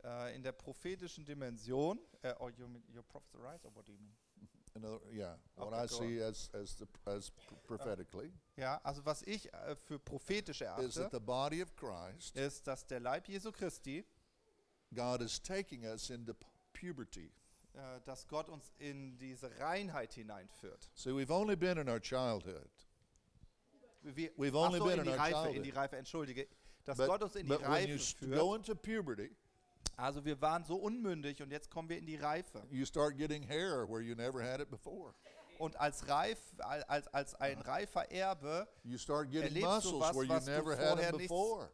Äh, in der prophetischen Dimension, äh, or you, mean- your prophets arise, or what do you mean? in other, yeah, what Okay, I go see as as the as pr- prophetically Ja, also was ich äh, für prophetisch is erachte, that the body of Christ, ist, dass der Leib Jesu Christi, God is taking us into puberty. äh, dass Gott uns in diese Reinheit hineinführt. See, we've only been in our childhood, Wir, We've only so, been in die in our Reife, in childhood. die Reife, entschuldige. Dass but, Gott uns in die Reife führt. go into puberty, Also wir waren so unmündig und jetzt kommen wir in die Reife. you start getting hair where you never had it before. Und als, reif, al- als, als ein reifer Erbe You start getting Erlebst du muscles was, where you was du never had vorher nichts- before.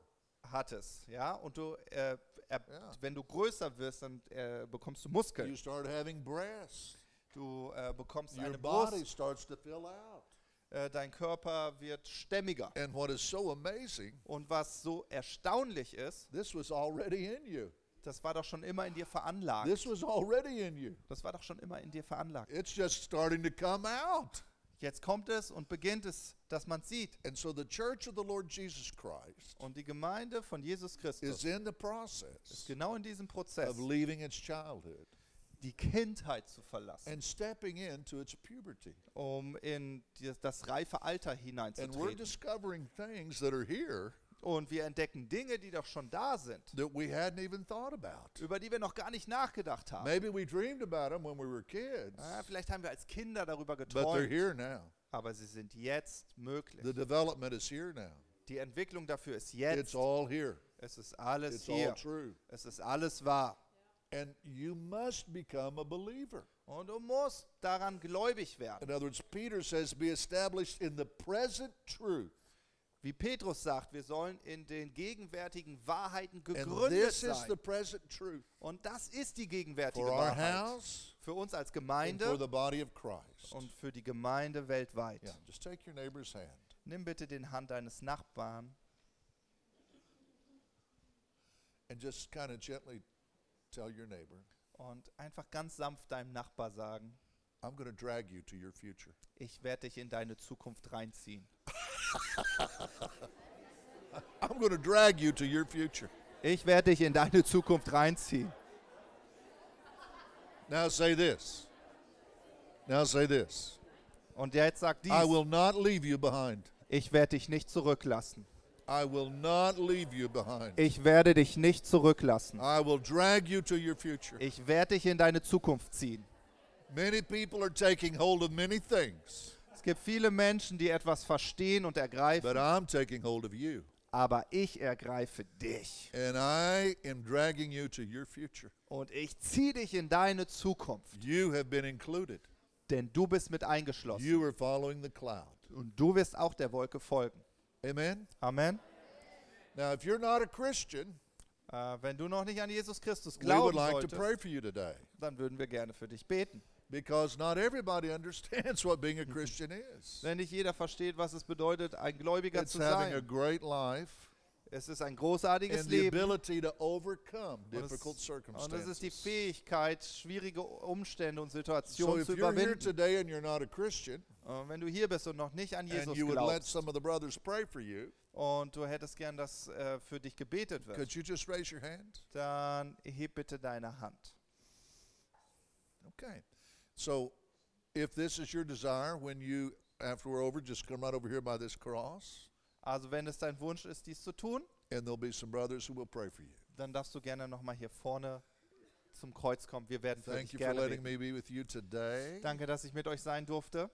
hattest, ja, und du, äh, er, Ja. wenn du größer wirst, dann äh, bekommst du You Muskeln. start having breasts. Du äh, bekommst Your eine body Brust, starts to fill out. äh, dein Körper wird stämmiger. And what is so amazing, Und was so erstaunlich ist, this was already in you. das war doch schon immer in dir veranlagt. This was already in you. Das war doch schon immer in dir veranlagt. It's just starting to come out. Jetzt kommt es und beginnt es, dass man sieht. And so the church of the Lord Jesus Christ Und die Gemeinde von Jesus is Christus in the ist process genau in diesem Prozess, of leaving its childhood die Kindheit zu verlassen, and stepping into its puberty. um in das reife Alter And we're hineinzutreten. discovering things that are here Und wir entdecken Dinge, die doch schon da sind, that we hadn't even thought about. über die wir noch gar nicht nachgedacht haben. Maybe we dreamed about them when we were kids, Ah, vielleicht haben wir als Kinder darüber but they're geträumt, here now. aber sie sind jetzt möglich. The development is here now. Die Entwicklung dafür ist It's jetzt. all here. Es ist alles It's all hier. true. Es ist alles wahr. And you must become a believer. Und du musst daran gläubig werden. In other words, Peter says, be established in the present truth. Wie Petrus sagt, wir sollen in den gegenwärtigen Wahrheiten gegründet sein. Und das ist die gegenwärtige Wahrheit. Für uns als Gemeinde und für die Gemeinde weltweit. Yeah, just take your neighbor's hand Nimm bitte den Hand deines Nachbarn and just kind of gently tell your neighbor, und einfach ganz sanft deinem Nachbar sagen, I'm going to drag you to your future. ich werde dich in deine Zukunft reinziehen. I'm going to drag you to your future. Ich werde dich in deine Zukunft reinziehen. Now say this. Now say this. Und jetzt sagt dies, I will not leave you behind. ich werde dich nicht zurücklassen. I will not leave you behind. Ich werde dich nicht zurücklassen. I will drag you to your future. Ich werde dich in deine Zukunft ziehen. Many people are taking hold of many things, gibt viele Menschen, die etwas verstehen und ergreifen, but I'm taking hold of you. aber ich ergreife dich. And I am dragging you to your future. Und ich ziehe dich in deine Zukunft, You have been included. denn du bist mit eingeschlossen. You are following the cloud. Und du wirst auch der Wolke folgen. Amen? Amen. Now, if you're not a Christian, Äh, wenn du noch nicht an Jesus Christus glauben like dann würden wir gerne für dich beten. Because not everybody understands what being a Christian is. Denn nicht jeder versteht, was es bedeutet, ein Gläubiger It's zu having a sein. great life Es ist ein großartiges and the Leben. ability to overcome Und difficult es, und es ist circumstances. die Fähigkeit, schwierige Umstände und So Situationen if zu überwinden. today and you're not a Christian, Und wenn du hier bist und noch nicht an Jesus you would let glaubst some of the brothers pray for you, und du hättest gern, dass äh, für dich gebetet wird, could you just raise your hand? dann heb bitte deine Hand. Okay. So if this is your desire, when you, after we're over, just come right over here by this cross, Also wenn es dein Wunsch ist, dies zu tun, and there'll be some brothers who will pray for you. dann darfst du gerne nochmal hier vorne zum Kreuz kommen. Wir werden für Thank dich you for gerne letting beten. me be with you today. Danke, dass ich mit euch sein durfte.